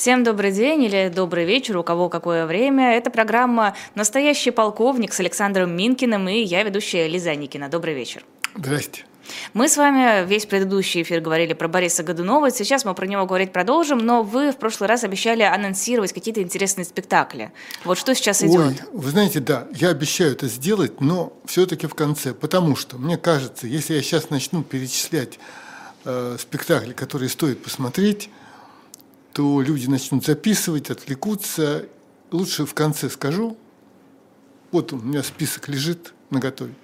Всем добрый день или добрый вечер, у кого какое время. Это программа «Настоящий полковник» с Александром Минкиным и я, ведущая Лиза Никина. Добрый вечер. Здрасте. Мы с вами весь предыдущий эфир говорили про Бориса Годунова, сейчас мы про него говорить продолжим, но вы в прошлый раз обещали анонсировать какие-то интересные спектакли. Вот что сейчас идет? Ой, вы знаете, да, я обещаю это сделать, но все-таки в конце, потому что, мне кажется, если я сейчас начну перечислять э, спектакли, которые стоит посмотреть, то люди начнут записывать, отвлекутся. Лучше в конце скажу. Вот у меня список лежит на готове.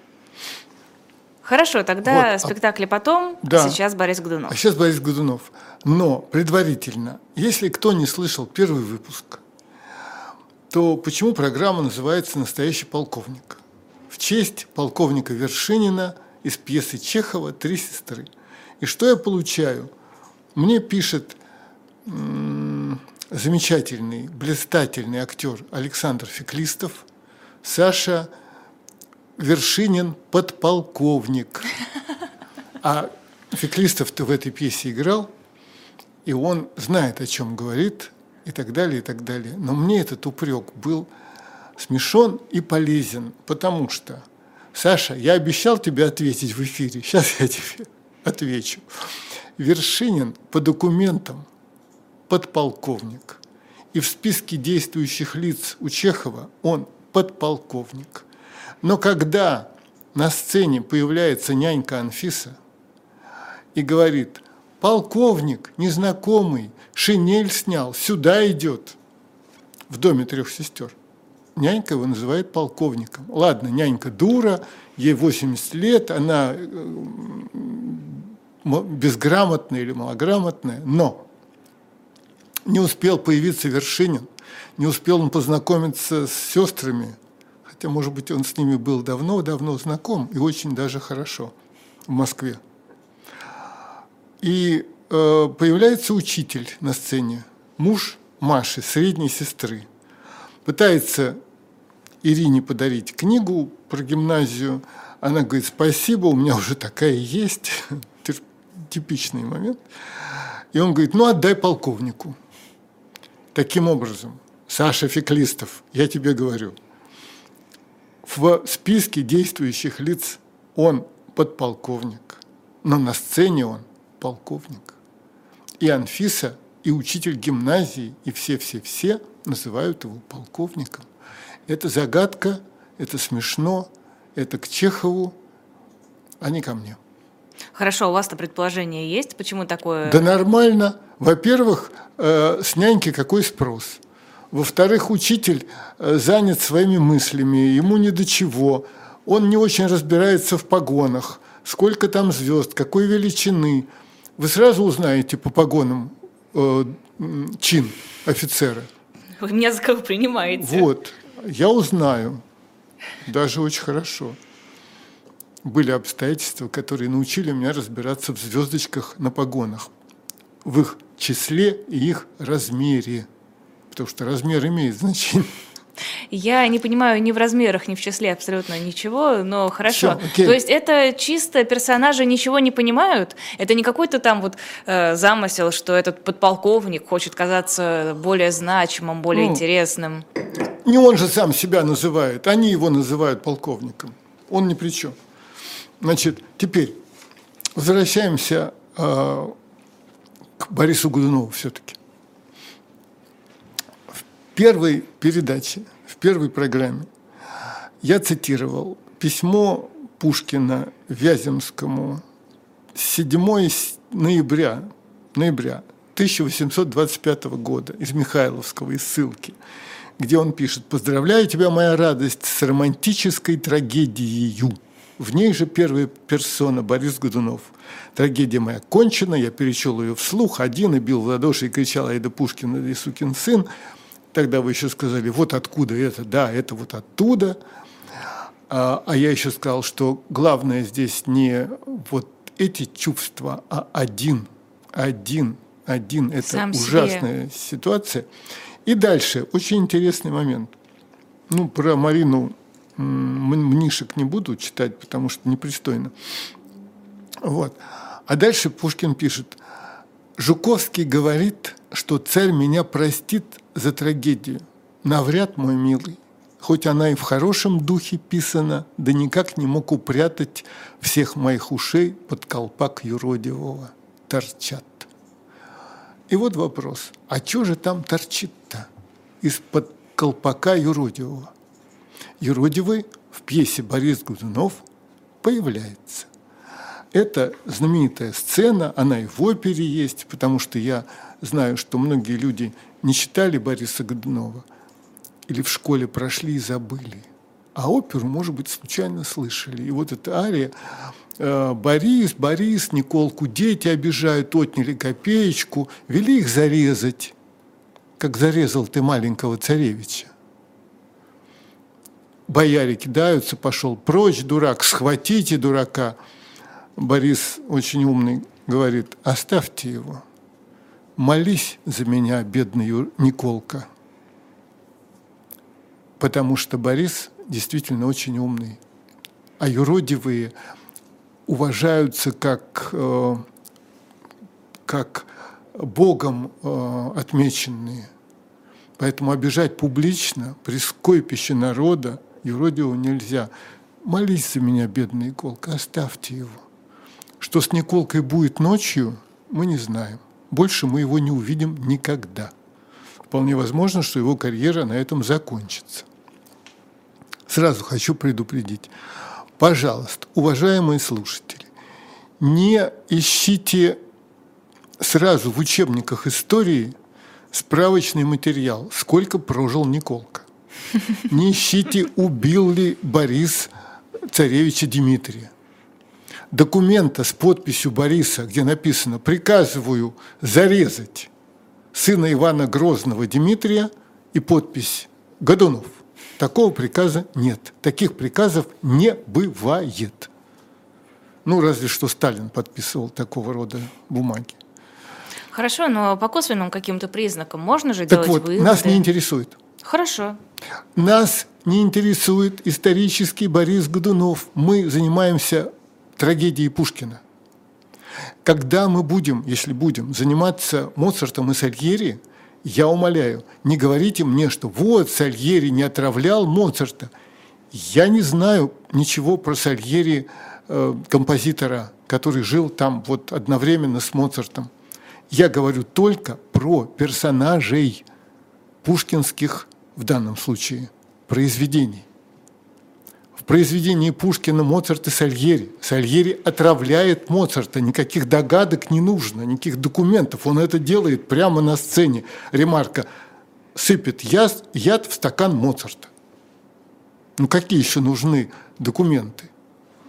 Хорошо, тогда вот. спектакли потом, да. а сейчас Борис Годунов. А сейчас Борис Годунов. Но предварительно, если кто не слышал первый выпуск, то почему программа называется «Настоящий полковник»? В честь полковника Вершинина из пьесы Чехова «Три сестры». И что я получаю? Мне пишет замечательный, блистательный актер Александр Феклистов, Саша Вершинин подполковник. А Феклистов-то в этой пьесе играл, и он знает, о чем говорит, и так далее, и так далее. Но мне этот упрек был смешон и полезен, потому что, Саша, я обещал тебе ответить в эфире, сейчас я тебе отвечу. Вершинин по документам подполковник. И в списке действующих лиц у Чехова он подполковник. Но когда на сцене появляется нянька Анфиса и говорит, полковник, незнакомый, шинель снял, сюда идет, в доме трех сестер, нянька его называет полковником. Ладно, нянька дура, ей 80 лет, она э, безграмотная или малограмотная, но не успел появиться Вершинин, не успел он познакомиться с сестрами, хотя, может быть, он с ними был давно-давно знаком и очень даже хорошо в Москве. И э, появляется учитель на сцене, муж Маши, средней сестры. Пытается Ирине подарить книгу про гимназию. Она говорит, спасибо, у меня уже такая есть. Типичный момент. И он говорит, ну отдай полковнику. Таким образом, Саша Феклистов, я тебе говорю, в списке действующих лиц он подполковник, но на сцене он полковник. И Анфиса, и учитель гимназии, и все-все-все называют его полковником. Это загадка, это смешно, это к Чехову, а не ко мне. Хорошо, у вас-то предположение есть, почему такое? Да нормально. Во-первых, э, с няньки какой спрос? Во-вторых, учитель э, занят своими мыслями, ему ни до чего. Он не очень разбирается в погонах, сколько там звезд, какой величины. Вы сразу узнаете по погонам э, чин офицера. Вы меня за кого принимаете? Вот, я узнаю, даже очень хорошо. Были обстоятельства, которые научили меня разбираться в звездочках на погонах в их числе и их размере. Потому что размер имеет значение. Я не понимаю ни в размерах, ни в числе абсолютно ничего, но хорошо. Все, То есть это чисто персонажи ничего не понимают? Это не какой-то там вот э, замысел, что этот подполковник хочет казаться более значимым, более ну, интересным? Не он же сам себя называет, они его называют полковником. Он ни при чем. Значит, теперь возвращаемся э, к Борису Годунову все-таки. В первой передаче, в первой программе я цитировал письмо Пушкина Вяземскому 7 ноября, ноября 1825 года из Михайловского, из ссылки, где он пишет «Поздравляю тебя, моя радость, с романтической трагедией». В ней же первая персона Борис Годунов. Трагедия моя кончена, я перечел ее вслух, один и бил в ладоши и кричал «Айда Пушкин, и сукин сын». Тогда вы еще сказали «Вот откуда это?» Да, это вот оттуда. А, а я еще сказал, что главное здесь не вот эти чувства, а один, один, один. Это Сам ужасная себе. ситуация. И дальше очень интересный момент. Ну, про Марину мнишек не буду читать, потому что непристойно. Вот. А дальше Пушкин пишет, Жуковский говорит, что царь меня простит за трагедию. Навряд, мой милый, хоть она и в хорошем духе писана, да никак не мог упрятать всех моих ушей под колпак юродивого. Торчат. И вот вопрос, а что же там торчит-то из-под колпака юродивого? Юродивый в пьесе Борис Годунов появляется. Это знаменитая сцена, она и в опере есть, потому что я знаю, что многие люди не читали Бориса Годунова или в школе прошли и забыли. А оперу, может быть, случайно слышали. И вот эта ария э, «Борис, Борис, Николку дети обижают, отняли копеечку, вели их зарезать, как зарезал ты маленького царевича». Бояре кидаются, пошел прочь, дурак, схватите дурака. Борис очень умный говорит, оставьте его молись за меня, бедный Николка. Потому что Борис действительно очень умный. А юродивые уважаются как, э, как Богом э, отмеченные. Поэтому обижать публично при скойпище народа юродивого нельзя. Молись за меня, бедный Николка, оставьте его. Что с Николкой будет ночью, мы не знаем больше мы его не увидим никогда. Вполне возможно, что его карьера на этом закончится. Сразу хочу предупредить. Пожалуйста, уважаемые слушатели, не ищите сразу в учебниках истории справочный материал, сколько прожил Николка. Не ищите, убил ли Борис царевича Дмитрия документа с подписью Бориса, где написано «приказываю зарезать сына Ивана Грозного Дмитрия» и подпись «Годунов». Такого приказа нет. Таких приказов не бывает. Ну, разве что Сталин подписывал такого рода бумаги. Хорошо, но по косвенным каким-то признакам можно же так делать вот, выводы? нас не интересует. Хорошо. Нас не интересует исторический Борис Годунов. Мы занимаемся трагедии Пушкина. Когда мы будем, если будем, заниматься Моцартом и Сальери, я умоляю, не говорите мне, что вот Сальери не отравлял Моцарта. Я не знаю ничего про Сальери, э, композитора, который жил там вот одновременно с Моцартом. Я говорю только про персонажей пушкинских, в данном случае, произведений произведении Пушкина Моцарт и Сальери. Сальери отравляет Моцарта, никаких догадок не нужно, никаких документов. Он это делает прямо на сцене. Ремарка сыпет яд в стакан Моцарта. Ну какие еще нужны документы?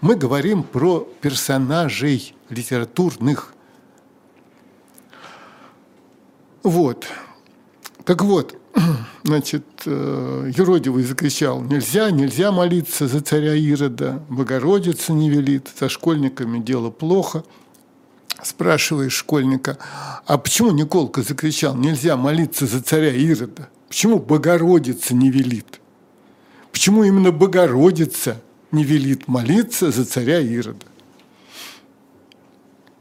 Мы говорим про персонажей литературных. Вот. Так вот, значит, э, юродивый закричал, нельзя, нельзя молиться за царя Ирода, Богородица не велит, со школьниками дело плохо. Спрашиваешь школьника, а почему Николка закричал, нельзя молиться за царя Ирода? Почему Богородица не велит? Почему именно Богородица не велит молиться за царя Ирода?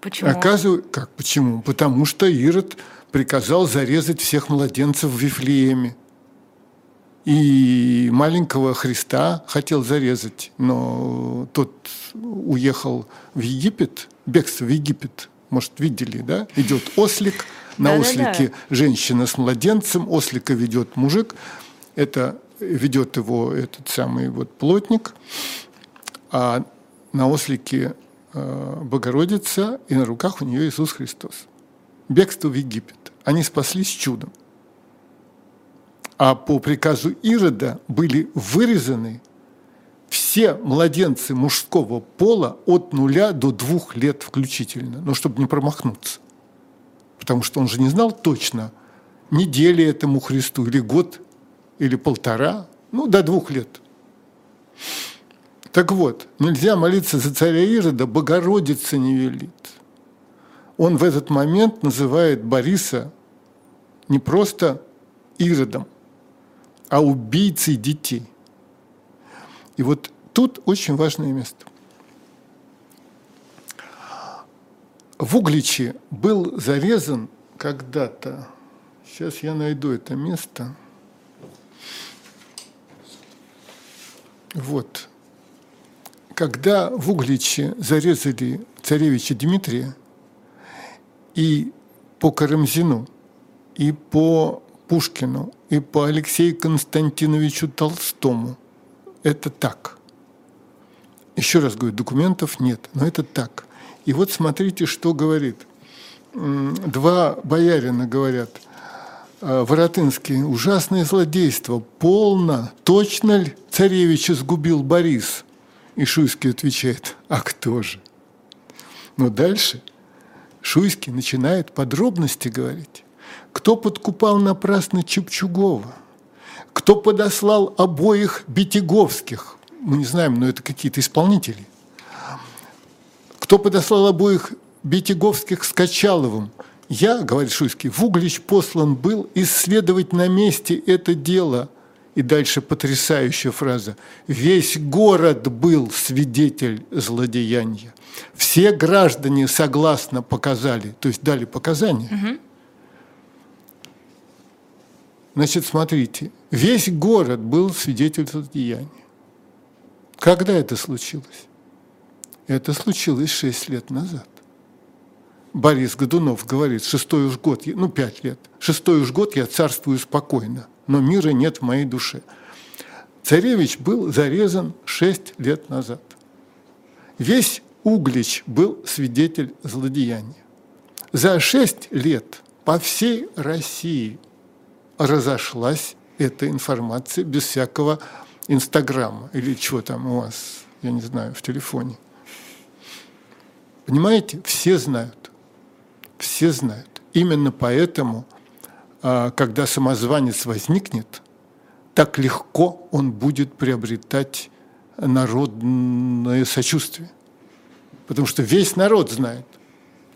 Почему? Оказывается, как почему? Потому что Ирод приказал зарезать всех младенцев в Вифлееме. И маленького Христа хотел зарезать, но тот уехал в Египет, бегство в Египет, может, видели, да? Идет ослик, на да, ослике да, да. женщина с младенцем, ослика ведет мужик, это ведет его этот самый вот плотник, а на ослике э, Богородица, и на руках у нее Иисус Христос бегство в Египет. Они спаслись чудом. А по приказу Ирода были вырезаны все младенцы мужского пола от нуля до двух лет включительно, но чтобы не промахнуться. Потому что он же не знал точно, недели этому Христу, или год, или полтора, ну, до двух лет. Так вот, нельзя молиться за царя Ирода, Богородица не велит он в этот момент называет Бориса не просто Иродом, а убийцей детей. И вот тут очень важное место. В Угличе был зарезан когда-то Сейчас я найду это место. Вот. Когда в Угличе зарезали царевича Дмитрия и по Карамзину, и по Пушкину, и по Алексею Константиновичу Толстому, это так. Еще раз говорю, документов нет, но это так. И вот смотрите, что говорит. Два боярина говорят – Э, Воротынский, ужасное злодейство, полно, точно ли царевича сгубил Борис? И Шуйский отвечает, а кто же? Но дальше Шуйский начинает подробности говорить. Кто подкупал напрасно Чепчугова? Кто подослал обоих Битяговских? Мы не знаем, но это какие-то исполнители. Кто подослал обоих Битяговских с Качаловым? Я, говорит Шуйский, в Углич послан был исследовать на месте это дело. И дальше потрясающая фраза. Весь город был свидетель злодеяния. Все граждане согласно показали, то есть дали показания. Угу. Значит, смотрите, весь город был свидетель злодеяния. Когда это случилось? Это случилось шесть лет назад. Борис Годунов говорит, шестой уж год, ну пять лет, шестой уж год я царствую спокойно, но мира нет в моей душе. Царевич был зарезан шесть лет назад. Весь Углич был свидетель злодеяния. За шесть лет по всей России разошлась эта информация без всякого Инстаграма или чего там у вас, я не знаю, в телефоне. Понимаете, все знают все знают. Именно поэтому, а, когда самозванец возникнет, так легко он будет приобретать народное сочувствие. Потому что весь народ знает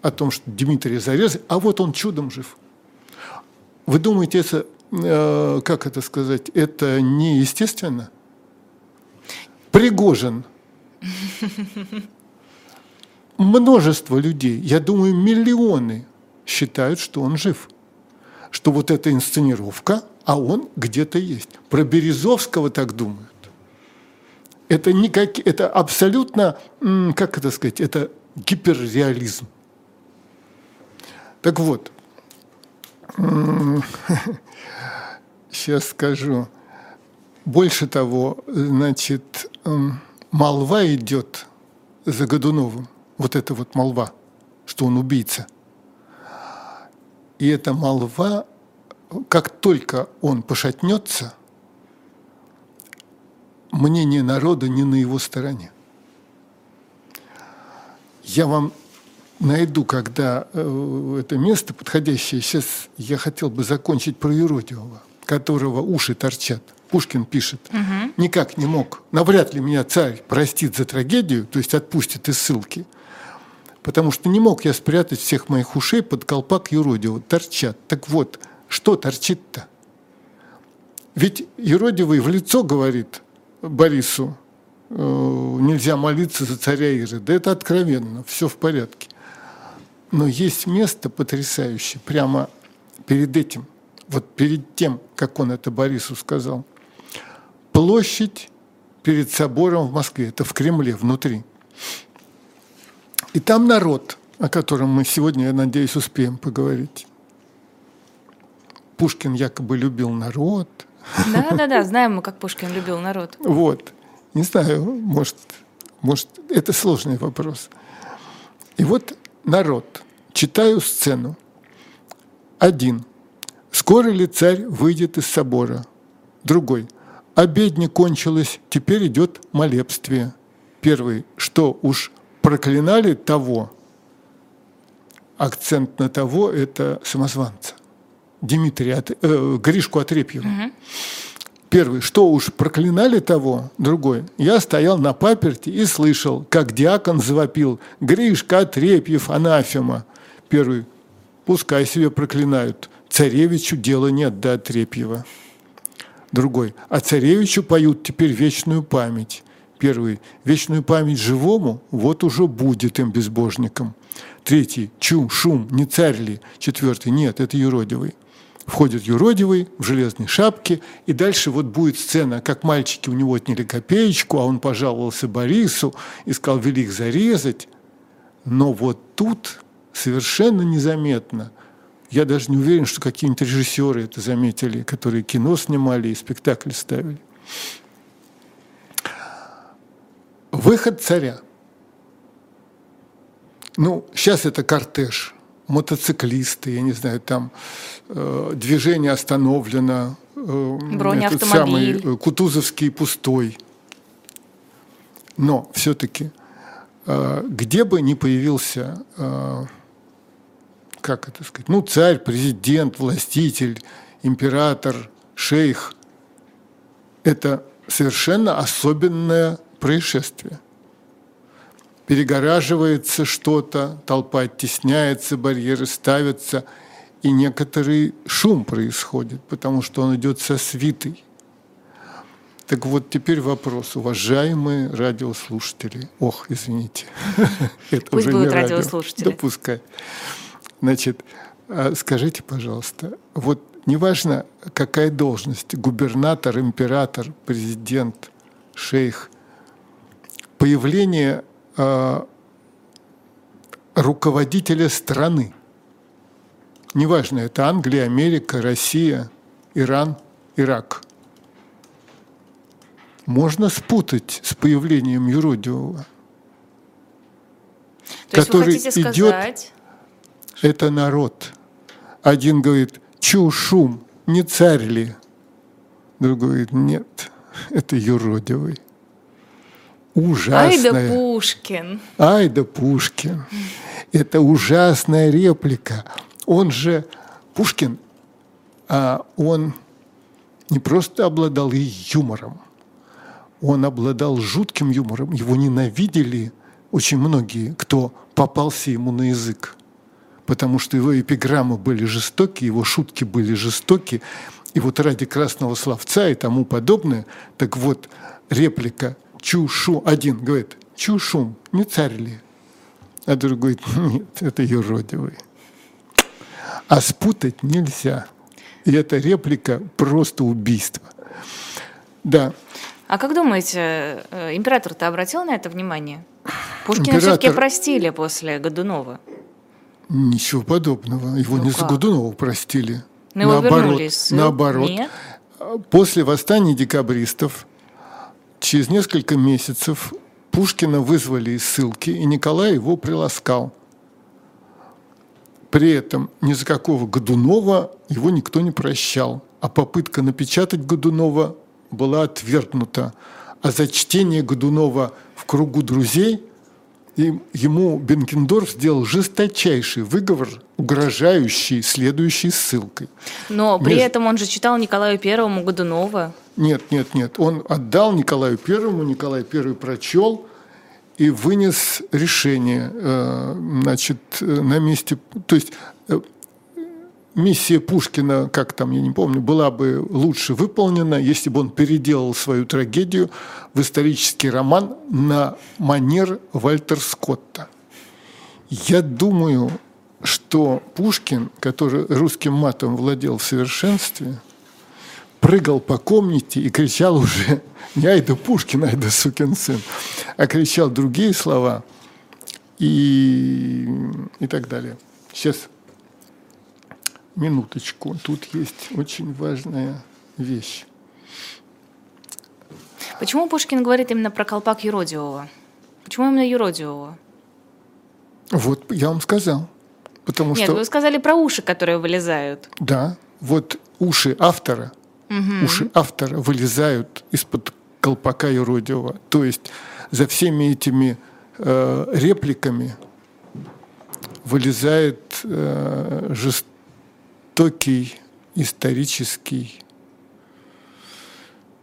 о том, что Дмитрий зарезали, а вот он чудом жив. Вы думаете, это, э, как это сказать, это неестественно? Пригожин множество людей, я думаю, миллионы считают, что он жив. Что вот эта инсценировка, а он где-то есть. Про Березовского так думают. Это, никак, это абсолютно, как это сказать, это гиперреализм. Так вот, сейчас скажу. Больше того, значит, молва идет за Годуновым вот эта вот молва, что он убийца. И эта молва, как только он пошатнется, мнение народа не на его стороне. Я вам найду, когда э, это место подходящее. Сейчас я хотел бы закончить про Юродивого, которого уши торчат. Пушкин пишет, угу. никак не мог, навряд ли меня царь простит за трагедию, то есть отпустит из ссылки – потому что не мог я спрятать всех моих ушей под колпак юродивого. Торчат. Так вот, что торчит-то? Ведь юродивый в лицо говорит Борису, э, нельзя молиться за царя Ирода. Это откровенно, все в порядке. Но есть место потрясающее, прямо перед этим, вот перед тем, как он это Борису сказал. Площадь перед собором в Москве, это в Кремле, внутри. И там народ, о котором мы сегодня, я надеюсь, успеем поговорить. Пушкин якобы любил народ. Да, да, да, знаем мы, как Пушкин любил народ. Вот. Не знаю, может, может, это сложный вопрос. И вот народ. Читаю сцену. Один. Скоро ли царь выйдет из собора? Другой. Обедня кончилась, теперь идет молебствие. Первый. Что уж проклинали того, акцент на того – это самозванца. Дмитрия, э, Гришку Отрепьева. Угу. Первый, что уж проклинали того, другой. Я стоял на паперти и слышал, как диакон завопил «Гришка Отрепьев, анафема». Первый, пускай себе проклинают, царевичу дела нет до Отрепьева. Другой, а царевичу поют теперь вечную память. Первый – вечную память живому, вот уже будет им безбожником. Третий – чум, шум, не царь ли? Четвертый – нет, это юродивый. Входит юродивый в железной шапке, и дальше вот будет сцена, как мальчики у него отняли копеечку, а он пожаловался Борису и сказал, вели зарезать. Но вот тут совершенно незаметно, я даже не уверен, что какие-нибудь режиссеры это заметили, которые кино снимали и спектакль ставили. Выход царя. Ну, сейчас это кортеж, мотоциклисты, я не знаю, там э, движение остановлено, э, этот самый э, Кутузовский пустой. Но все-таки, э, где бы ни появился, э, как это сказать, ну, царь, президент, властитель, император, шейх, это совершенно особенное происшествие. Перегораживается что-то, толпа оттесняется, барьеры ставятся, и некоторый шум происходит, потому что он идет со свитой. Так вот, теперь вопрос, уважаемые радиослушатели. Ох, извините. Это уже будут радиослушатели. Допускай. Значит, а скажите, пожалуйста, вот неважно, какая должность, губернатор, император, президент, шейх – появление э, руководителя страны. Неважно, это Англия, Америка, Россия, Иран, Ирак. Можно спутать с появлением юродивого, То который идет. Сказать... Это народ. Один говорит, чу шум, не царь ли? Другой говорит, нет, это юродивый ужасная. Ай да Пушкин. Ай да Пушкин. Это ужасная реплика. Он же, Пушкин, а он не просто обладал и юмором, он обладал жутким юмором. Его ненавидели очень многие, кто попался ему на язык. Потому что его эпиграммы были жестоки, его шутки были жестоки. И вот ради красного словца и тому подобное, так вот, реплика – Чушу. Один говорит, Чушум, не царь ли? А другой говорит, нет, это юродивый. А спутать нельзя. И эта реплика просто убийство. Да. А как думаете, э, император-то обратил на это внимание? Пушкина Император... все-таки простили после Годунова. Ничего подобного. Его ну не как? за Годунова простили. Но его наоборот, вернули наоборот. Нет? После восстания декабристов Через несколько месяцев Пушкина вызвали из ссылки, и Николай его приласкал. При этом ни за какого Годунова его никто не прощал, а попытка напечатать Годунова была отвергнута. А за чтение Годунова в кругу друзей и ему Бенкендорф сделал жесточайший выговор, угрожающий следующей ссылкой. Но при Между... этом он же читал Николаю Первому Годунова. Нет, нет, нет. Он отдал Николаю Первому, Николай Первый прочел и вынес решение э, значит, э, на месте... То есть э, миссия Пушкина, как там, я не помню, была бы лучше выполнена, если бы он переделал свою трагедию в исторический роман на манер Вальтер Скотта. Я думаю, что Пушкин, который русским матом владел в совершенстве, прыгал по комнате и кричал уже не «Айда Пушкин, айда сукин сын», а кричал другие слова и, и так далее. Сейчас Минуточку, тут есть очень важная вещь. Почему Пушкин говорит именно про колпак Юродивого? Почему именно Юродивого? Вот я вам сказал. Потому Нет, что... вы сказали про уши, которые вылезают. Да, вот уши автора, угу. уши автора вылезают из-под колпака Юродивого. То есть за всеми этими э, репликами вылезает э, жест жестокий, исторический.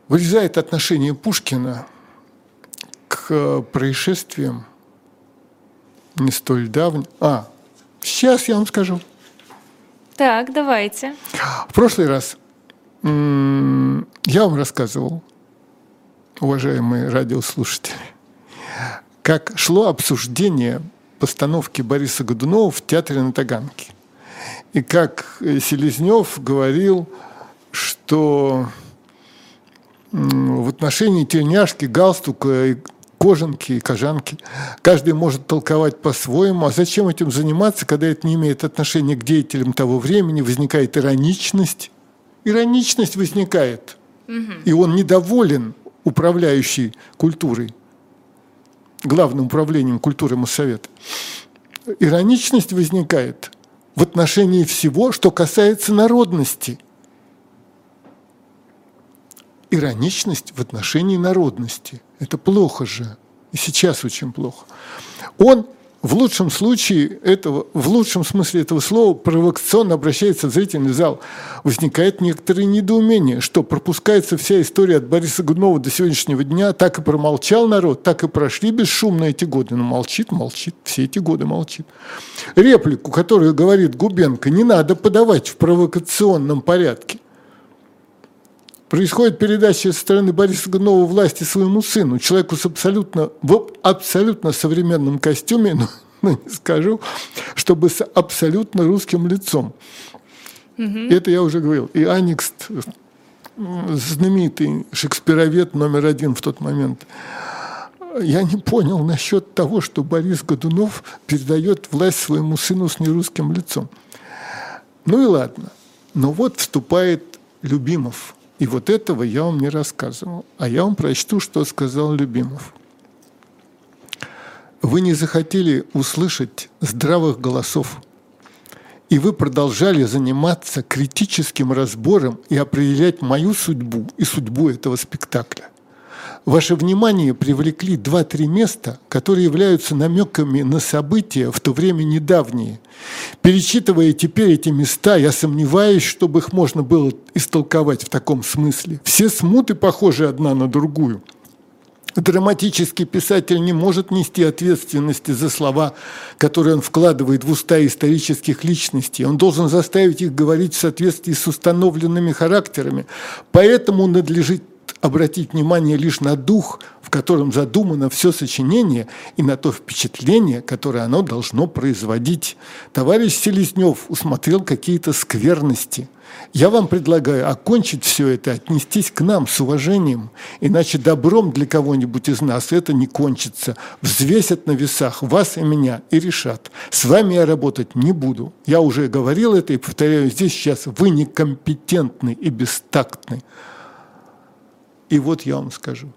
Вырезает отношение Пушкина к происшествиям не столь давним. А, сейчас я вам скажу. Так, давайте. В прошлый раз я вам рассказывал, уважаемые радиослушатели, как шло обсуждение постановки Бориса Годунова в театре на Таганке. И как Селезнев говорил, что в отношении тельняшки, галстука, кожанки и кожанки. Каждый может толковать по-своему. А зачем этим заниматься, когда это не имеет отношения к деятелям того времени? Возникает ироничность. Ироничность возникает. И он недоволен управляющей культурой, главным управлением культуры Моссовета. Ироничность возникает в отношении всего, что касается народности. Ироничность в отношении народности. Это плохо же. И сейчас очень плохо. Он в лучшем случае этого, в лучшем смысле этого слова провокационно обращается в зрительный зал. Возникает некоторое недоумение, что пропускается вся история от Бориса Годунова до сегодняшнего дня, так и промолчал народ, так и прошли бесшумно эти годы. Но молчит, молчит, все эти годы молчит. Реплику, которую говорит Губенко, не надо подавать в провокационном порядке происходит передача со стороны Бориса Годунова власти своему сыну, человеку с абсолютно, в абсолютно современном костюме, но, но не скажу, чтобы с абсолютно русским лицом. Угу. Это я уже говорил. И Аникст, знаменитый шекспировед номер один в тот момент, я не понял насчет того, что Борис Годунов передает власть своему сыну с нерусским лицом. Ну и ладно. Но вот вступает Любимов – и вот этого я вам не рассказывал. А я вам прочту, что сказал Любимов. Вы не захотели услышать здравых голосов, и вы продолжали заниматься критическим разбором и определять мою судьбу и судьбу этого спектакля. Ваше внимание привлекли два-три места, которые являются намеками на события в то время недавние. Перечитывая теперь эти места, я сомневаюсь, чтобы их можно было истолковать в таком смысле. Все смуты похожи одна на другую. Драматический писатель не может нести ответственности за слова, которые он вкладывает в уста исторических личностей. Он должен заставить их говорить в соответствии с установленными характерами. Поэтому надлежит обратить внимание лишь на дух, в котором задумано все сочинение, и на то впечатление, которое оно должно производить. Товарищ Селезнев усмотрел какие-то скверности. Я вам предлагаю окончить все это, отнестись к нам с уважением, иначе добром для кого-нибудь из нас это не кончится. Взвесят на весах вас и меня и решат. С вами я работать не буду. Я уже говорил это и повторяю здесь сейчас. Вы некомпетентны и бестактны. И вот я вам скажу.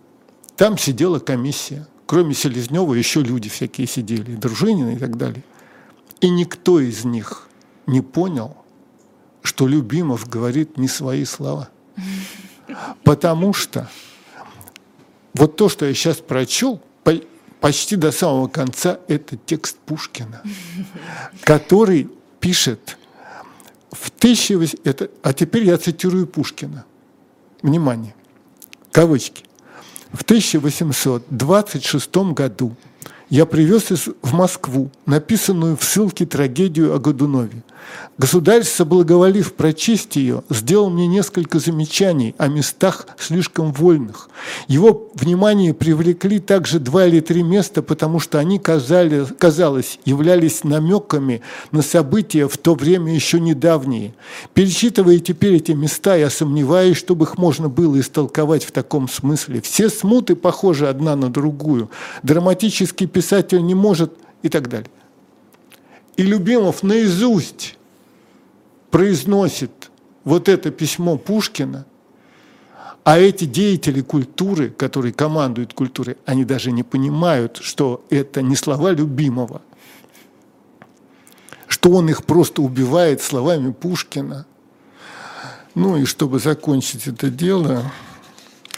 Там сидела комиссия. Кроме Селезнева еще люди всякие сидели, Дружинины и так далее. И никто из них не понял, что Любимов говорит не свои слова. Потому что вот то, что я сейчас прочел, почти до самого конца, это текст Пушкина, который пишет в 1800... Это, а теперь я цитирую Пушкина. Внимание кавычки, в 1826 году я привез в Москву написанную в ссылке трагедию о Годунове. Государь, соблаговолив прочесть ее, сделал мне несколько замечаний о местах слишком вольных. Его внимание привлекли также два или три места, потому что они, казали, казалось, являлись намеками на события в то время еще недавние. Перечитывая теперь эти места, я сомневаюсь, чтобы их можно было истолковать в таком смысле. Все смуты похожи одна на другую. Драматический писатель не может и так далее. И Любимов наизусть произносит вот это письмо Пушкина, а эти деятели культуры, которые командуют культурой, они даже не понимают, что это не слова любимого, что он их просто убивает словами Пушкина. Ну и чтобы закончить это дело,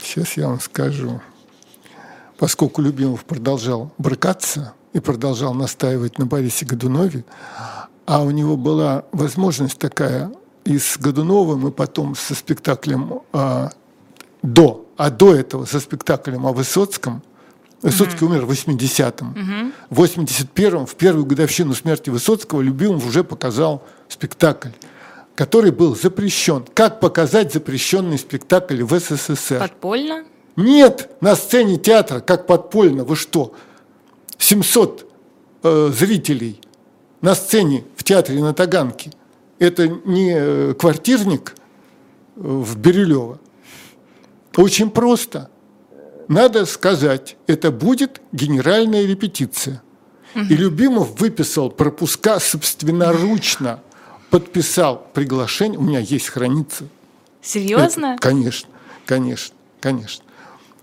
сейчас я вам скажу, поскольку Любимов продолжал брыкаться и продолжал настаивать на Борисе Годунове, а у него была возможность такая и с Годуновым, и потом со спектаклем а, до, а до этого со спектаклем о Высоцком. Высоцкий mm-hmm. умер в 80-м. Mm-hmm. В 81-м, в первую годовщину смерти Высоцкого, Любимов уже показал спектакль, который был запрещен. Как показать запрещенный спектакль в СССР? Подпольно? Нет, на сцене театра, как подпольно. Вы что? 700 э, зрителей – на сцене в театре на Таганке. Это не квартирник в Бирюлево. Очень просто. Надо сказать, это будет генеральная репетиция. И Любимов выписал пропуска собственноручно, подписал приглашение. У меня есть хранится. Серьезно? Это, конечно, конечно, конечно.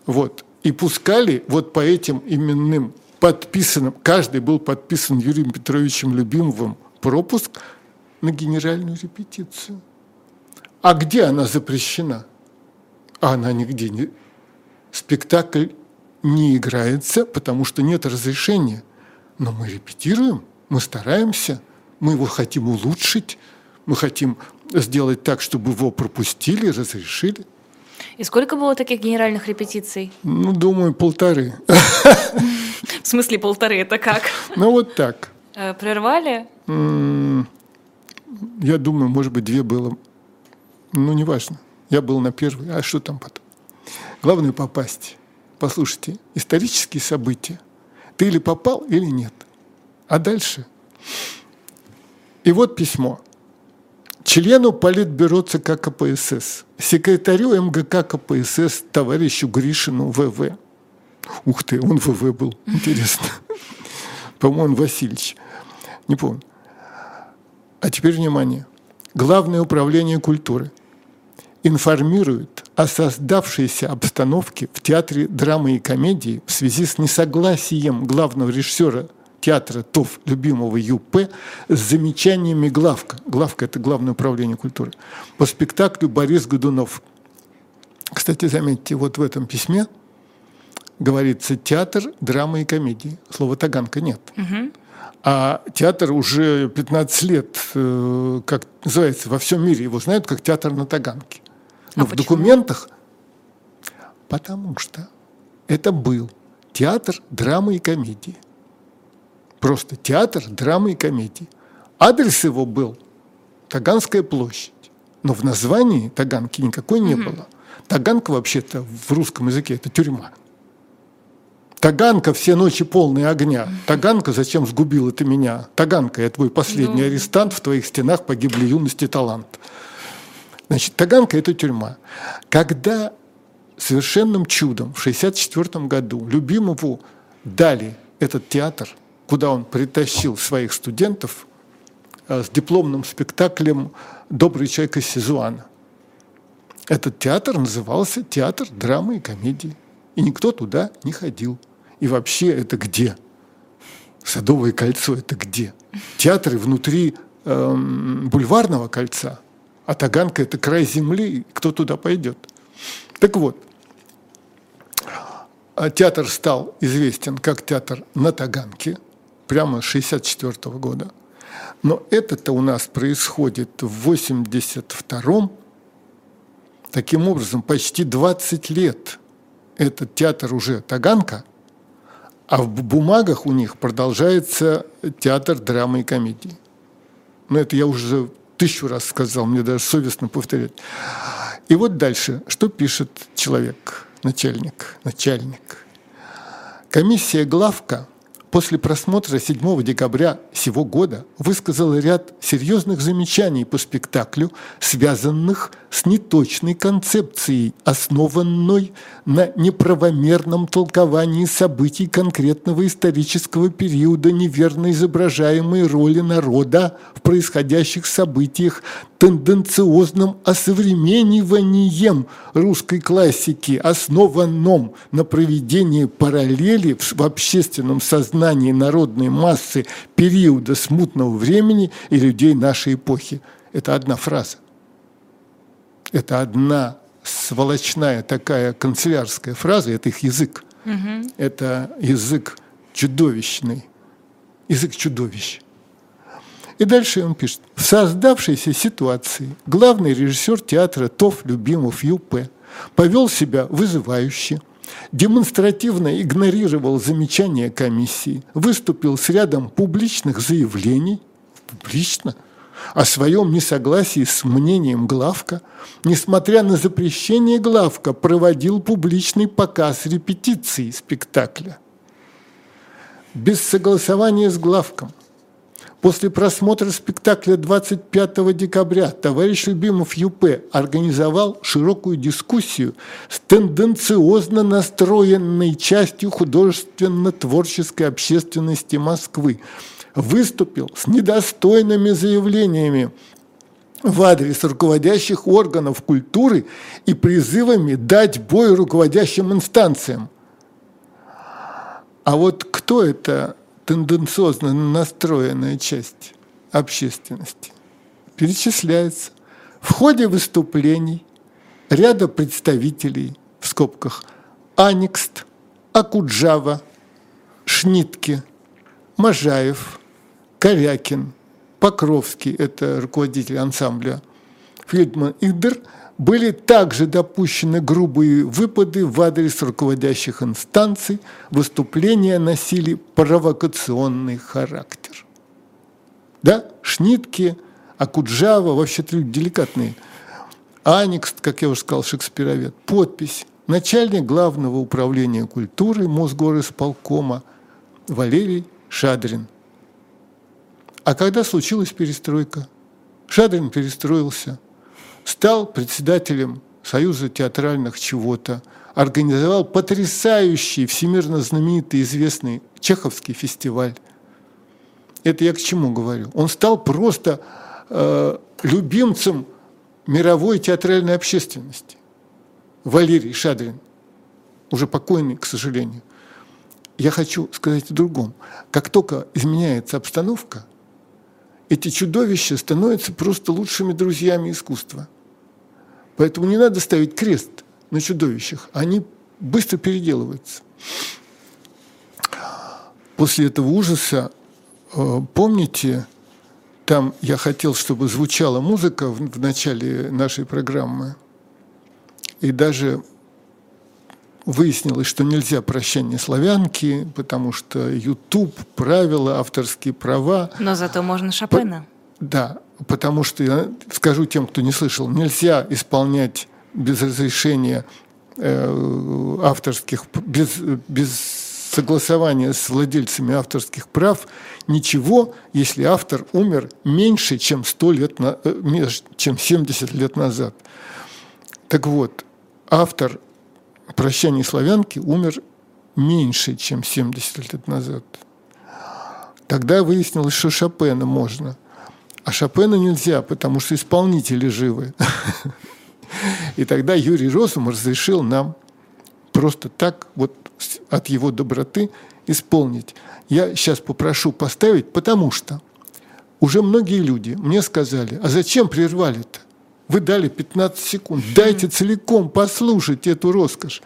Вот. И пускали вот по этим именным подписанным, каждый был подписан Юрием Петровичем Любимовым пропуск на генеральную репетицию. А где она запрещена? А она нигде не... Спектакль не играется, потому что нет разрешения. Но мы репетируем, мы стараемся, мы его хотим улучшить, мы хотим сделать так, чтобы его пропустили, разрешили. И сколько было таких генеральных репетиций? Ну, думаю, полторы. В смысле полторы? Это как? Ну, вот так. Э, прервали? Я думаю, может быть, две было. Ну, неважно. Я был на первой. А что там потом? Главное попасть. Послушайте, исторические события. Ты или попал, или нет. А дальше? И вот письмо. Члену Политбюро ЦК КПСС, секретарю МГК КПСС товарищу Гришину ВВ. Ух ты, он ВВ был, интересно. По-моему, Васильевич. Не помню. А теперь внимание. Главное управление культуры информирует о создавшейся обстановке в театре драмы и комедии в связи с несогласием главного режиссера театра ТОВ любимого ЮП с замечаниями главка. Главка – это Главное управление культуры. По спектаклю «Борис Годунов». Кстати, заметьте, вот в этом письме говорится театр драмы и комедии. Слова «таганка» нет. Угу. А театр уже 15 лет, э, как называется, во всем мире его знают как театр на Таганке. Но а в почему? документах, потому что это был театр драмы и комедии. Просто театр драмы и комедии. Адрес его был Таганская площадь. Но в названии Таганки никакой не было. Таганка вообще-то в русском языке это тюрьма. Таганка все ночи полные огня. Таганка, зачем сгубила ты меня? Таганка, я твой последний ну... арестант, в твоих стенах погибли юность и талант. Значит, Таганка – это тюрьма. Когда совершенным чудом в 1964 году Любимову дали этот театр, куда он притащил своих студентов э, с дипломным спектаклем «Добрый человек из Сизуана». Этот театр назывался «Театр драмы и комедии». И никто туда не ходил. И вообще это где? Садовое кольцо – это где? Театры внутри эм, бульварного кольца – а Таганка – это край земли, кто туда пойдет? Так вот, а театр стал известен как театр на Таганке, прямо с 1964 года. Но это-то у нас происходит в 82-м. Таким образом, почти 20 лет этот театр уже Таганка, а в бумагах у них продолжается театр драмы и комедии. Но это я уже тысячу раз сказал, мне даже совестно повторять. И вот дальше, что пишет человек, начальник, начальник. Комиссия главка после просмотра 7 декабря сего года высказала ряд серьезных замечаний по спектаклю, связанных с неточной концепцией, основанной на неправомерном толковании событий конкретного исторического периода, неверно изображаемой роли народа в происходящих событиях, тенденциозным осовремениванием русской классики, основанном на проведении параллели в общественном сознании народной массы периода смутного времени и людей нашей эпохи. Это одна фраза. Это одна сволочная такая канцелярская фраза, это их язык. Угу. Это язык чудовищный, язык чудовищ. И дальше он пишет. В создавшейся ситуации главный режиссер театра ТОВ Любимов ЮП повел себя вызывающе, демонстративно игнорировал замечания комиссии, выступил с рядом публичных заявлений, публично, о своем несогласии с мнением главка, несмотря на запрещение главка, проводил публичный показ репетиции спектакля. Без согласования с главком После просмотра спектакля 25 декабря товарищ Любимов ЮП организовал широкую дискуссию с тенденциозно настроенной частью художественно-творческой общественности Москвы. Выступил с недостойными заявлениями в адрес руководящих органов культуры и призывами дать бой руководящим инстанциям. А вот кто это тенденциозно настроенная часть общественности перечисляется в ходе выступлений ряда представителей, в скобках, Аникст, Акуджава, Шнитке, Можаев, Корякин, Покровский, это руководитель ансамбля, Фельдман Идер – были также допущены грубые выпады в адрес руководящих инстанций, выступления носили провокационный характер. Да, Шнитки, Акуджава, вообще люди деликатные. Аникс, как я уже сказал, шекспировед. Подпись. Начальник Главного управления культуры Мосгорисполкома Валерий Шадрин. А когда случилась перестройка? Шадрин перестроился – стал председателем Союза театральных чего-то, организовал потрясающий, всемирно знаменитый, известный Чеховский фестиваль. Это я к чему говорю? Он стал просто э, любимцем мировой театральной общественности. Валерий Шадрин, уже покойный, к сожалению. Я хочу сказать о другом. Как только изменяется обстановка, эти чудовища становятся просто лучшими друзьями искусства. Поэтому не надо ставить крест на чудовищах, они быстро переделываются. После этого ужаса, э, помните, там я хотел, чтобы звучала музыка в, начале нашей программы, и даже выяснилось, что нельзя прощание славянки, потому что YouTube, правила, авторские права. Но зато можно Шопена. По, да, потому что, я скажу тем, кто не слышал, нельзя исполнять без разрешения э, авторских, без, без согласования с владельцами авторских прав ничего, если автор умер меньше, чем 100 лет, на, э, чем 70 лет назад. Так вот, автор «Прощание славянки» умер меньше, чем 70 лет назад. Тогда выяснилось, что Шопена можно, а Шопена нельзя, потому что исполнители живы. И тогда Юрий Розум разрешил нам просто так, вот от его доброты, исполнить. Я сейчас попрошу поставить, потому что уже многие люди мне сказали, а зачем прервали-то? Вы дали 15 секунд. Дайте целиком послушать эту роскошь.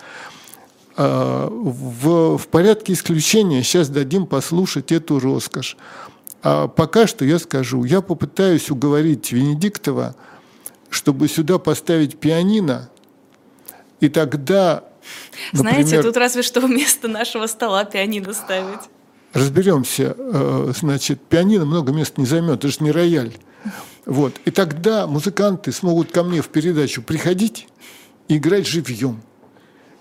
А, в, в порядке исключения сейчас дадим послушать эту роскошь. А пока что я скажу, я попытаюсь уговорить Венедиктова, чтобы сюда поставить пианино, и тогда... Например, Знаете, тут разве что вместо нашего стола пианино ставить. Разберемся. Э, значит, пианино много мест не займет, это же не рояль. Вот. И тогда музыканты смогут ко мне в передачу приходить и играть живьем.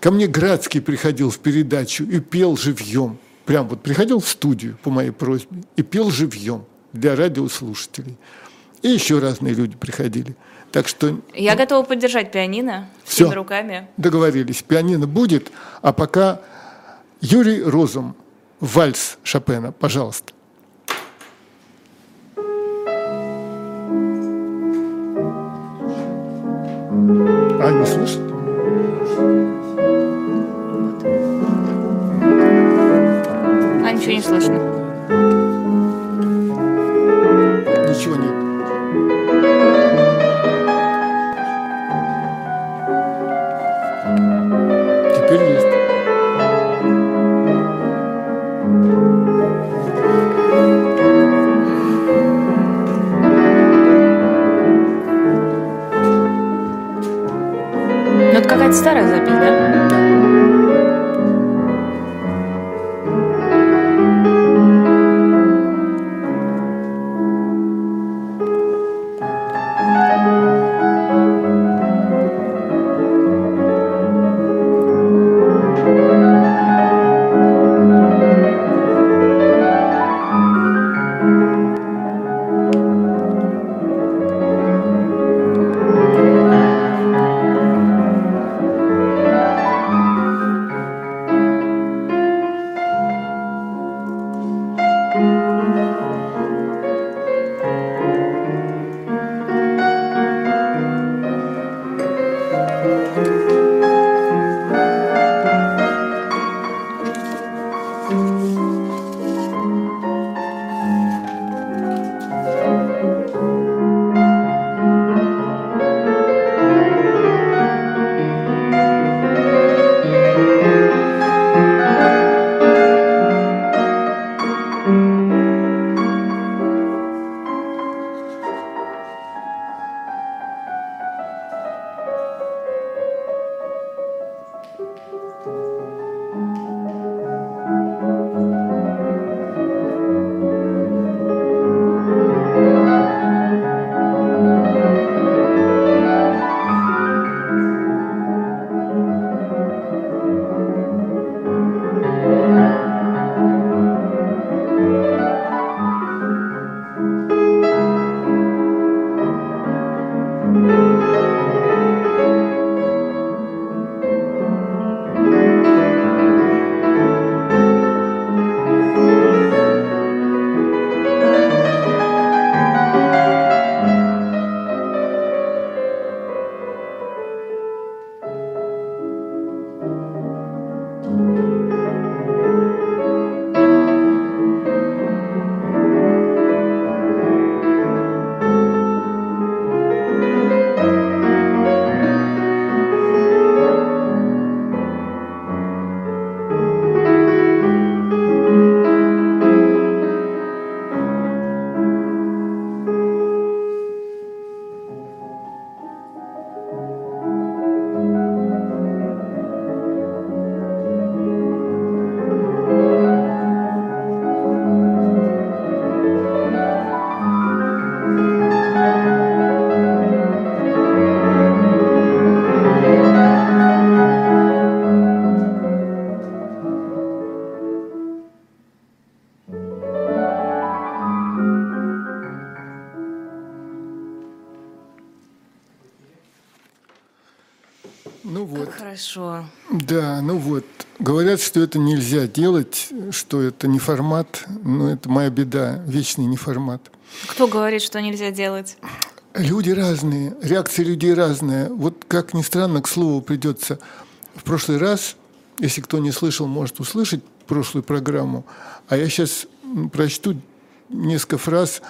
Ко мне Градский приходил в передачу и пел живьем. Прям вот приходил в студию по моей просьбе и пел живьем для радиослушателей. И еще разные люди приходили. Так что... Я ну, готова поддержать пианино всеми все, руками. Договорились. Пианино будет, а пока Юрий Розум, вальс Шопена, пожалуйста. А, не слышит? А, ничего не слышно. Ничего нет. Старая запись, да? Что это нельзя делать, что это не формат, но это моя беда, вечный не формат. Кто говорит, что нельзя делать? Люди разные, реакции людей разные. Вот как ни странно, к слову придется. В прошлый раз, если кто не слышал, может услышать прошлую программу, а я сейчас прочту несколько фраз.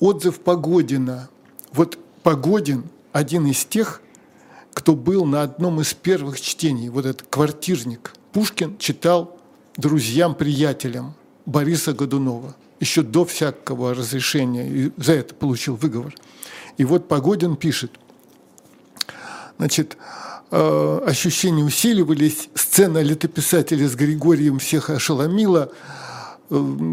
Отзыв Погодина. Вот Погодин один из тех, кто был на одном из первых чтений, вот этот квартирник. Пушкин читал друзьям-приятелям Бориса Годунова. Еще до всякого разрешения, и за это получил выговор. И вот Погодин пишет, значит, э, ощущения усиливались, сцена летописателя с Григорием всех ошеломила –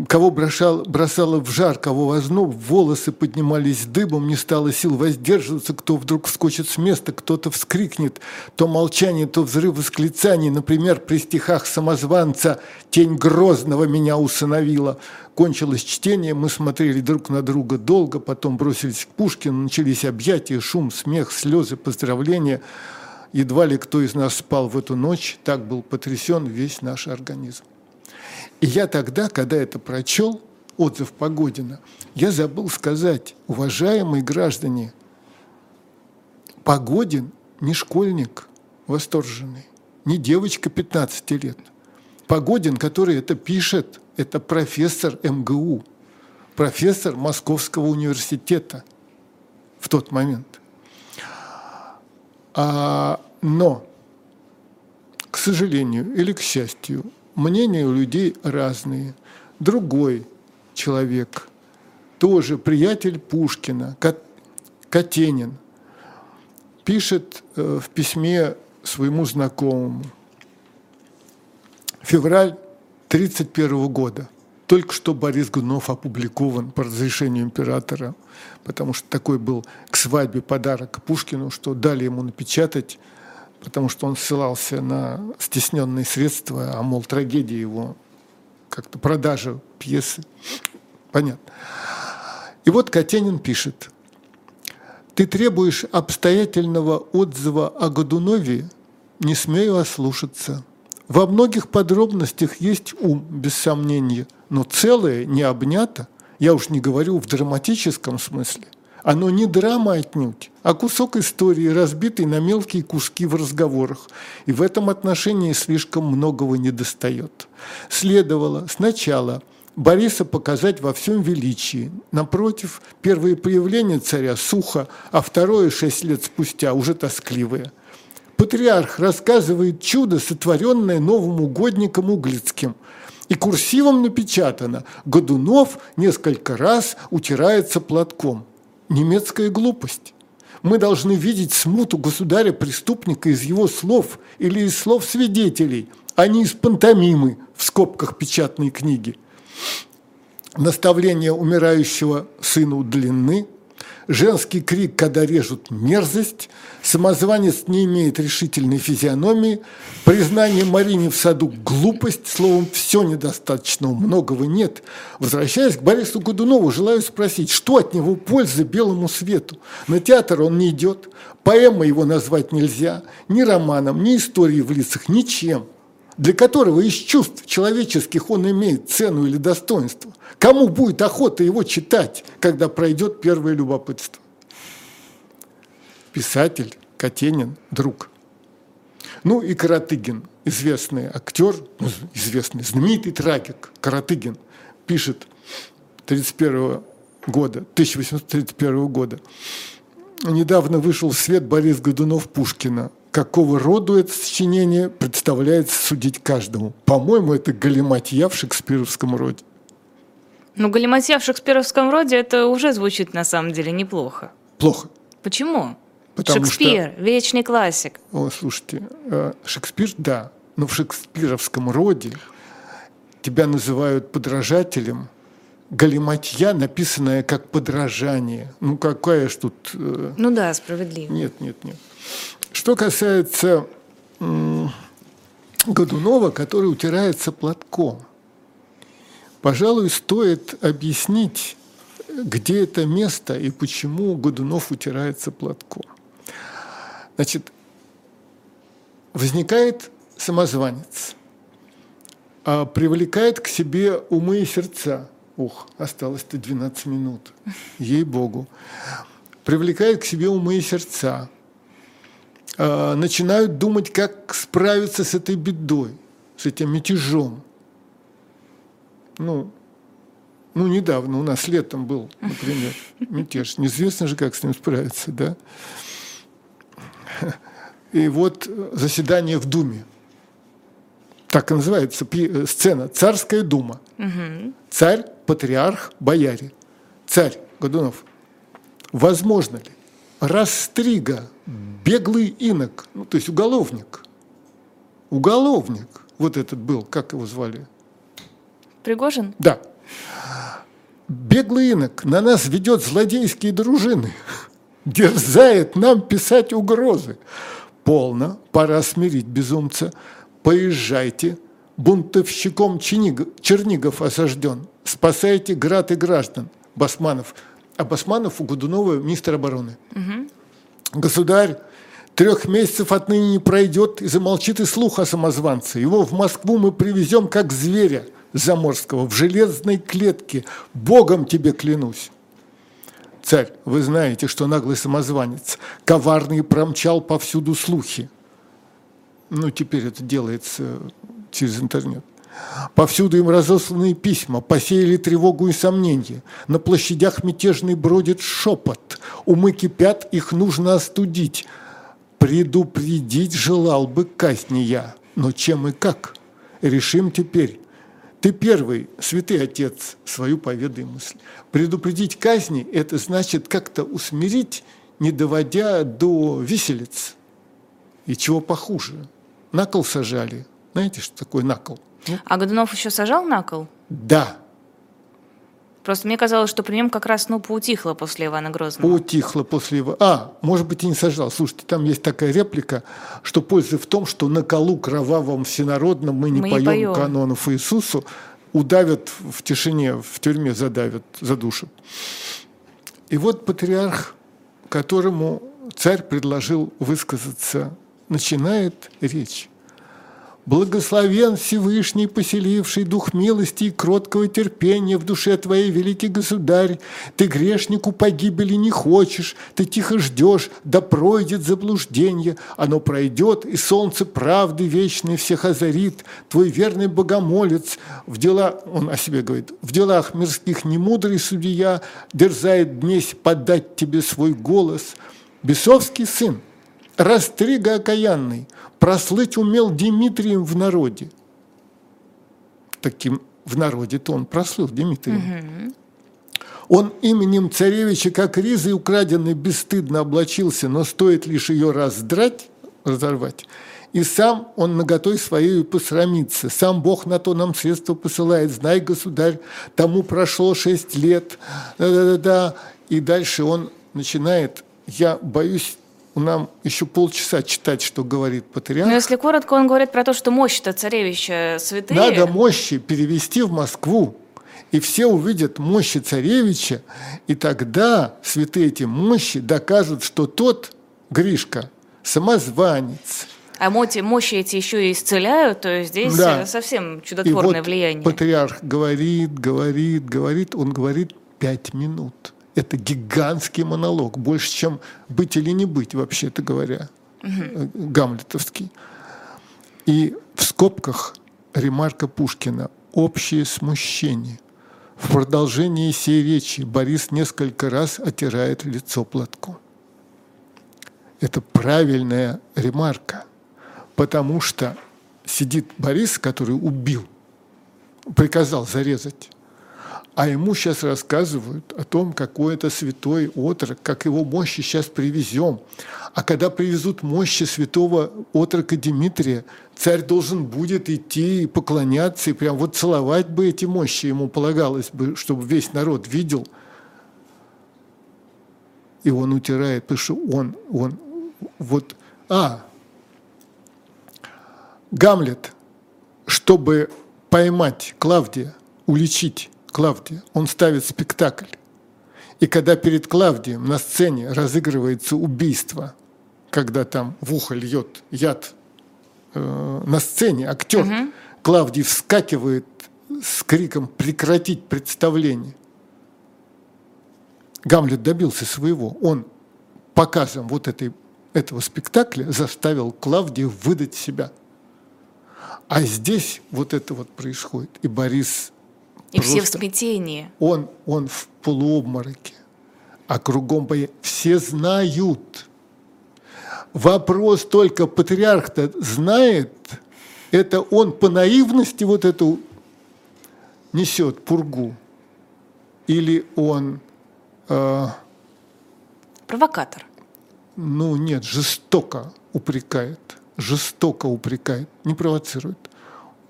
кого бросал, бросало в жар, кого в озноб, волосы поднимались дыбом, не стало сил воздерживаться, кто вдруг вскочит с места, кто-то вскрикнет, то молчание, то взрыв восклицаний, например, при стихах самозванца «Тень Грозного меня усыновила». Кончилось чтение, мы смотрели друг на друга долго, потом бросились к Пушкину, начались объятия, шум, смех, слезы, поздравления. Едва ли кто из нас спал в эту ночь, так был потрясен весь наш организм. И я тогда, когда это прочел, отзыв Погодина, я забыл сказать, уважаемые граждане, Погодин не школьник восторженный, не девочка 15 лет. Погодин, который это пишет, это профессор МГУ, профессор Московского университета в тот момент. А, но, к сожалению или к счастью, мнения у людей разные. Другой человек, тоже приятель Пушкина, Катенин, пишет э, в письме своему знакомому. Февраль 1931 года. Только что Борис Гунов опубликован по разрешению императора, потому что такой был к свадьбе подарок Пушкину, что дали ему напечатать потому что он ссылался на стесненные средства, а, мол, трагедия его как-то продажа пьесы. Понятно. И вот Катенин пишет. «Ты требуешь обстоятельного отзыва о Годунове? Не смею ослушаться. Во многих подробностях есть ум, без сомнения, но целое не обнято, я уж не говорю в драматическом смысле. Оно не драма отнюдь, а кусок истории, разбитый на мелкие куски в разговорах. И в этом отношении слишком многого не достает. Следовало сначала Бориса показать во всем величии. Напротив, первое появление царя сухо, а второе шесть лет спустя уже тоскливое. Патриарх рассказывает чудо, сотворенное новым угодником Углицким – и курсивом напечатано «Годунов несколько раз утирается платком» немецкая глупость. Мы должны видеть смуту государя-преступника из его слов или из слов свидетелей, а не из пантомимы в скобках печатной книги. Наставление умирающего сыну длинны – женский крик, когда режут мерзость, самозванец не имеет решительной физиономии, признание Марине в саду – глупость, словом, все недостаточно, многого нет. Возвращаясь к Борису Годунову, желаю спросить, что от него пользы белому свету? На театр он не идет, поэма его назвать нельзя, ни романом, ни историей в лицах, ничем – для которого из чувств человеческих он имеет цену или достоинство. Кому будет охота его читать, когда пройдет первое любопытство? Писатель Катенин, друг. Ну и Каратыгин, известный актер, ну, известный, знаменитый трагик Каратыгин, пишет 31 года, 1831 года. Недавно вышел в свет Борис Годунов Пушкина какого рода это сочинение представляется судить каждому. По-моему, это галиматья в шекспировском роде. Ну, галиматья в шекспировском роде это уже звучит на самом деле неплохо. Плохо. Почему? Потому Шекспир, что... вечный классик. О, слушайте, э, Шекспир, да, но в шекспировском роде тебя называют подражателем, галиматья, написанная как подражание. Ну, какая ж тут... Э, ну да, справедливо. Нет, нет, нет. Что касается Годунова, который утирается платком, пожалуй, стоит объяснить, где это место и почему Годунов утирается платком. Значит, возникает самозванец, а привлекает к себе умы и сердца. Ух, осталось-то 12 минут, ей-богу. Привлекает к себе умы и сердца. А, начинают думать, как справиться с этой бедой, с этим мятежом. Ну, ну, недавно у нас летом был, например, мятеж. Неизвестно же, как с ним справиться, да? И вот заседание в Думе. Так и называется э, сцена. Царская дума. Угу. Царь, патриарх, бояре. Царь Годунов. Возможно ли Растрига, беглый инок, ну, то есть уголовник, уголовник, вот этот был, как его звали? Пригожин? Да. Беглый инок на нас ведет злодейские дружины, дерзает нам писать угрозы. Полно, пора смирить безумца. Поезжайте, бунтовщиком Чернигов осажден. Спасайте град и граждан. Басманов. А Басманов у Годунова министр обороны. Угу. Государь, трех месяцев отныне не пройдет и замолчит и слух о самозванце. Его в Москву мы привезем как зверя заморского в железной клетке. Богом тебе клянусь. Царь, вы знаете, что наглый самозванец, коварный промчал повсюду слухи. Ну, теперь это делается через интернет. Повсюду им разосланные письма, посеяли тревогу и сомнения. На площадях мятежный бродит шепот. Умы кипят, их нужно остудить. Предупредить желал бы казни я, но чем и как? Решим теперь. Ты первый, святый отец, свою поведай мысль. Предупредить казни – это значит как-то усмирить, не доводя до виселиц. И чего похуже. Накол сажали. Знаете, что такое накол? Нет? А Годунов еще сажал накол? Да. Просто мне казалось, что при нем как раз ну, поутихло после Ивана Грозного. Поутихло после Ивана. А, может быть, и не сажал. Слушайте, там есть такая реплика, что польза в том, что на колу кровавом всенародном мы не, мы поем, не поем канонов Иисусу, удавят в тишине, в тюрьме задавят, задушат. И вот патриарх, которому царь предложил высказаться, начинает речь. Благословен Всевышний, поселивший дух милости и кроткого терпения в душе твоей, великий государь. Ты грешнику погибели не хочешь, ты тихо ждешь, да пройдет заблуждение. Оно пройдет, и солнце правды вечной всех озарит. Твой верный богомолец в дела, он о себе говорит, в делах мирских немудрый судья дерзает днесь подать тебе свой голос. Бесовский сын, Растрига окаянный, прослыть умел Дмитрием в народе. Таким в народе-то он прослыл Дмитрием. Угу. Он именем царевича, как ризой украденный, бесстыдно облачился, но стоит лишь ее раздрать, разорвать, и сам он наготой своей посрамится. Сам Бог на то нам средства посылает. Знай, государь, тому прошло шесть лет. Да-да-да. И дальше он начинает, я боюсь нам еще полчаса читать, что говорит патриарх. Но если коротко, он говорит про то, что мощь-то царевича святые. Надо мощи перевести в Москву, и все увидят мощи царевича, и тогда святые эти мощи докажут, что тот, Гришка, самозванец. А мощи, мощи эти еще и исцеляют, то есть здесь да. совсем чудотворное и вот влияние. Патриарх говорит, говорит, говорит, он говорит пять минут это гигантский монолог, больше, чем быть или не быть, вообще-то говоря, угу. гамлетовский. И в скобках ремарка Пушкина «Общее смущение». В продолжении сей речи Борис несколько раз отирает лицо платком. Это правильная ремарка, потому что сидит Борис, который убил, приказал зарезать а ему сейчас рассказывают о том, какой это святой отрок, как его мощи сейчас привезем. А когда привезут мощи святого отрока Дмитрия, царь должен будет идти и поклоняться, и прям вот целовать бы эти мощи ему полагалось бы, чтобы весь народ видел. И он утирает, потому что он, он, вот, а, Гамлет, чтобы поймать Клавдия, уличить, Клавдия, он ставит спектакль. И когда перед Клавдием на сцене разыгрывается убийство, когда там в ухо льет яд э, на сцене актер. Угу. Клавдий вскакивает с криком «Прекратить представление!». Гамлет добился своего. Он показом вот этой, этого спектакля заставил Клавдия выдать себя. А здесь вот это вот происходит. И Борис и просто, все в смятении. Он, он в полуобмороке. А кругом боя все знают. Вопрос только патриарх-то знает, это он по наивности вот эту несет пургу, или он... Э, Провокатор. Ну нет, жестоко упрекает, жестоко упрекает, не провоцирует,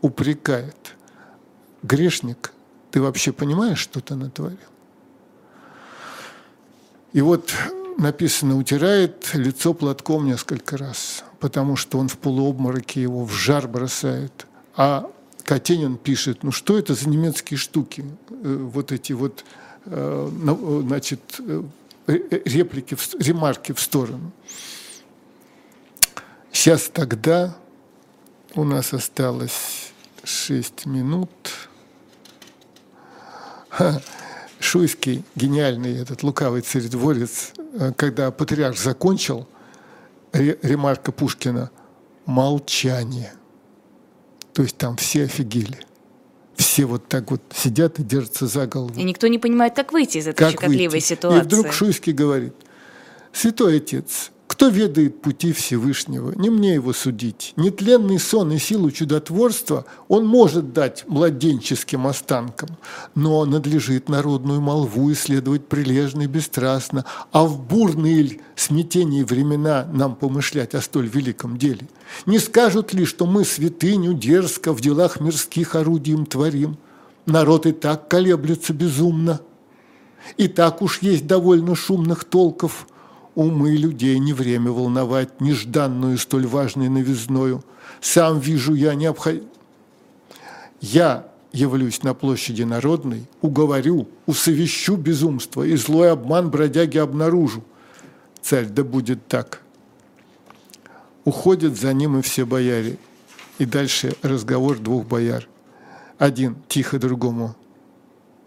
упрекает. Грешник, ты вообще понимаешь, что ты натворил? И вот написано, утирает лицо платком несколько раз, потому что он в полуобмороке его в жар бросает. А Катенин пишет, ну что это за немецкие штуки, э, вот эти вот, э, значит, э, реплики, ремарки в сторону. Сейчас тогда у нас осталось 6 минут. Шуйский, гениальный этот лукавый царедворец, э, когда патриарх закончил, ремарка Пушкина «молчание». То есть там все офигели. Все вот так вот сидят и держатся за голову. И никто не понимает, как выйти из этой как щекотливой выйти. ситуации. И вдруг Шуйский говорит, «Святой Отец, кто ведает пути Всевышнего? Не мне его судить. Нетленный сон и силу чудотворства он может дать младенческим останкам, но надлежит народную молву исследовать прилежно и бесстрастно, а в бурные ль смятении времена нам помышлять о столь великом деле. Не скажут ли, что мы святыню дерзко в делах мирских орудием творим? Народ и так колеблется безумно. И так уж есть довольно шумных толков – Умы людей не время волновать нежданную столь важной новизною. Сам вижу я необход... Я явлюсь на площади Народной, уговорю, усовещу безумство и злой обман бродяги обнаружу. Царь, да будет так. Уходят за ним и все бояре. И дальше разговор двух бояр. Один тихо другому.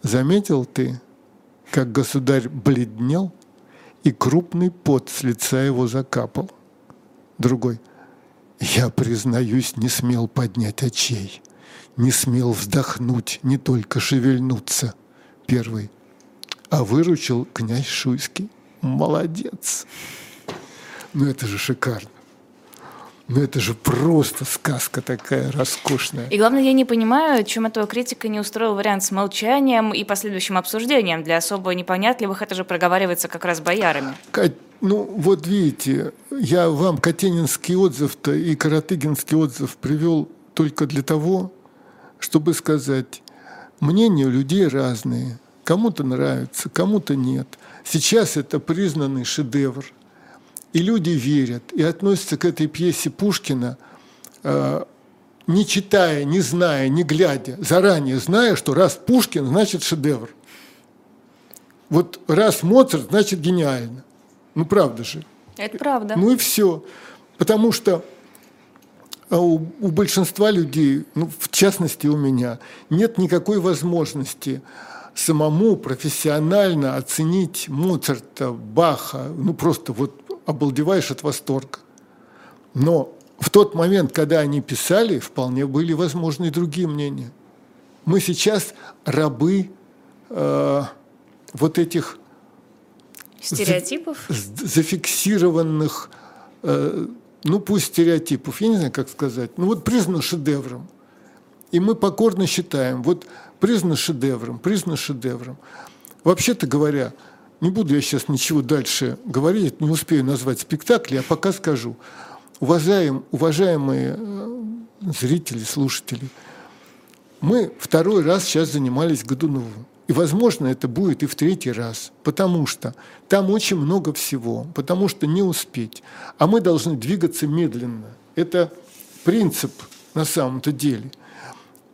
Заметил ты, как государь бледнел – и крупный пот с лица его закапал. Другой. Я, признаюсь, не смел поднять очей, не смел вздохнуть, не только шевельнуться. Первый. А выручил князь Шуйский. Молодец. Ну это же шикарно. Ну это же просто сказка такая роскошная. И главное, я не понимаю, чем этого критика не устроил вариант с молчанием и последующим обсуждением. Для особо непонятливых это же проговаривается как раз боярами. Ну, вот видите, я вам Катенинский отзыв-то и Каратыгинский отзыв привел только для того, чтобы сказать, мнения у людей разные. Кому-то нравится, кому-то нет. Сейчас это признанный шедевр – и люди верят и относятся к этой пьесе Пушкина, э, не читая, не зная, не глядя, заранее зная, что раз Пушкин, значит шедевр. Вот раз Моцарт, значит гениально. Ну, правда же. Это правда. Ну и все. Потому что а у, у большинства людей, ну, в частности у меня, нет никакой возможности самому профессионально оценить Моцарта, Баха, ну просто вот обалдеваешь от восторга. Но в тот момент, когда они писали, вполне были возможны и другие мнения. Мы сейчас рабы э, вот этих стереотипов, за, зафиксированных, э, ну пусть стереотипов, я не знаю, как сказать, ну вот признано шедевром. И мы покорно считаем, вот признано шедевром, признано шедевром. Вообще-то говоря, не буду я сейчас ничего дальше говорить, не успею назвать спектакли, а пока скажу. Уважаем, уважаемые э, зрители, слушатели, мы второй раз сейчас занимались Годуновым. И, возможно, это будет и в третий раз, потому что там очень много всего, потому что не успеть. А мы должны двигаться медленно. Это принцип на самом-то деле.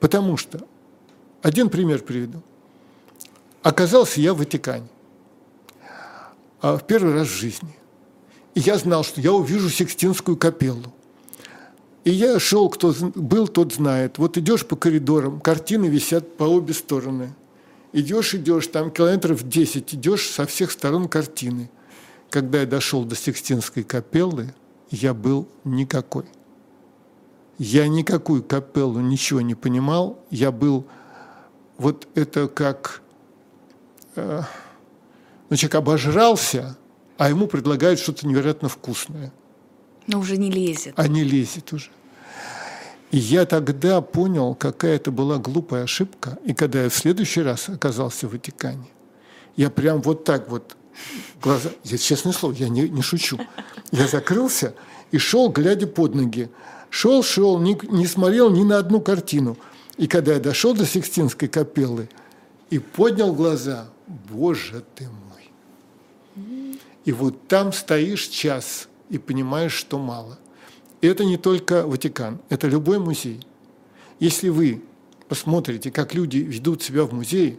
Потому что, один пример приведу. Оказался я в Ватикане. А, в первый раз в жизни. И я знал, что я увижу Сикстинскую капеллу. И я шел, кто был, тот знает. Вот идешь по коридорам, картины висят по обе стороны. Идешь, идешь, там километров 10, идешь со всех сторон картины. Когда я дошел до Сикстинской капеллы, я был никакой. Я никакую капеллу ничего не понимал. Я был... Вот это как... Э, ну, человек обожрался, а ему предлагают что-то невероятно вкусное. Но уже не лезет. А не лезет уже. И я тогда понял, какая это была глупая ошибка. И когда я в следующий раз оказался в Ватикане, я прям вот так вот глаза... Я, честное слово, я не, не шучу. Я закрылся и шел, глядя под ноги. Шел, шел, не, не смотрел ни на одну картину. И когда я дошел до Сикстинской капеллы и поднял глаза, боже ты мой. И вот там стоишь час и понимаешь, что мало. И это не только Ватикан, это любой музей. Если вы посмотрите, как люди ведут себя в музее,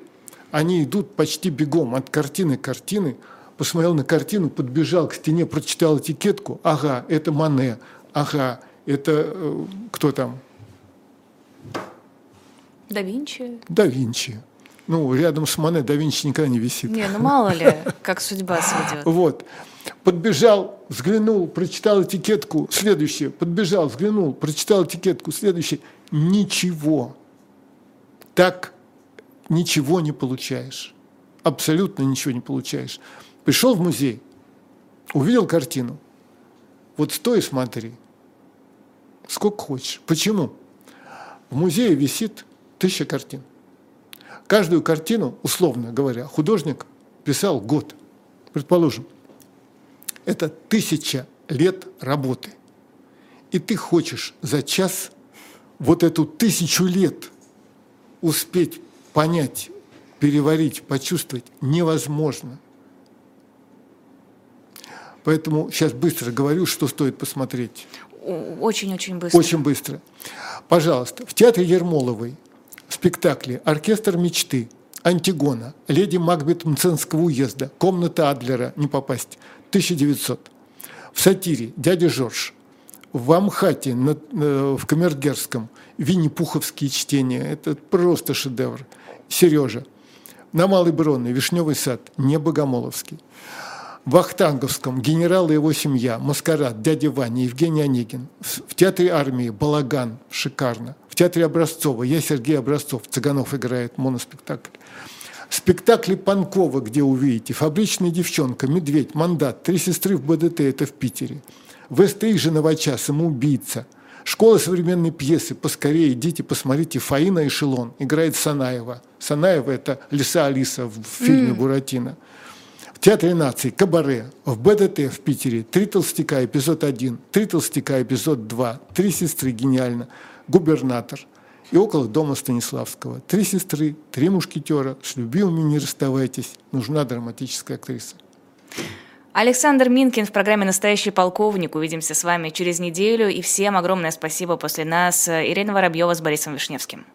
они идут почти бегом от картины к картине, посмотрел на картину, подбежал к стене, прочитал этикетку, ага, это Мане, ага, это э, кто там? Да Винчи. Да Винчи. Ну, рядом с Мане да Винчи никогда не висит. Не, ну мало ли, как судьба сведет. Вот. Подбежал, взглянул, прочитал этикетку, следующее. Подбежал, взглянул, прочитал этикетку, следующее. Ничего. Так ничего не получаешь. Абсолютно ничего не получаешь. Пришел в музей, увидел картину. Вот стой и смотри. Сколько хочешь. Почему? В музее висит тысяча картин. Каждую картину, условно говоря, художник писал год. Предположим, это тысяча лет работы. И ты хочешь за час вот эту тысячу лет успеть понять, переварить, почувствовать невозможно. Поэтому сейчас быстро говорю, что стоит посмотреть. Очень-очень быстро. Очень быстро. Пожалуйста, в театре Ермоловой спектакли «Оркестр мечты», «Антигона», «Леди Макбет Мценского уезда», «Комната Адлера», не попасть, 1900. В сатире «Дядя Жорж», в Амхате, в Камергерском, Винни-Пуховские чтения. Это просто шедевр. Сережа. На Малой Бронной, Вишневый сад, не Богомоловский. В Ахтанговском генерал и его семья, Маскарад, дядя Ваня, Евгений Онегин. В театре армии Балаган, шикарно. В театре Образцова, я Сергей Образцов, Цыганов играет моноспектакль. Спектакли Панкова, где увидите, «Фабричная девчонка», «Медведь», «Мандат», «Три сестры в БДТ» – это в Питере. В СТИ же «Новача», «Самоубийца», Школа современной пьесы. Поскорее идите, посмотрите. Фаина Эшелон играет Санаева. Санаева – это Лиса Алиса в фильме mm. «Буратино». В Театре наций «Кабаре», в БДТ в Питере «Три толстяка» эпизод 1, «Три толстяка» эпизод 2, «Три сестры» гениально, «Губернатор» и около дома Станиславского. Три сестры, три мушкетера, с любимыми не расставайтесь, нужна драматическая актриса. Александр Минкин в программе «Настоящий полковник». Увидимся с вами через неделю. И всем огромное спасибо после нас. Ирина Воробьева с Борисом Вишневским.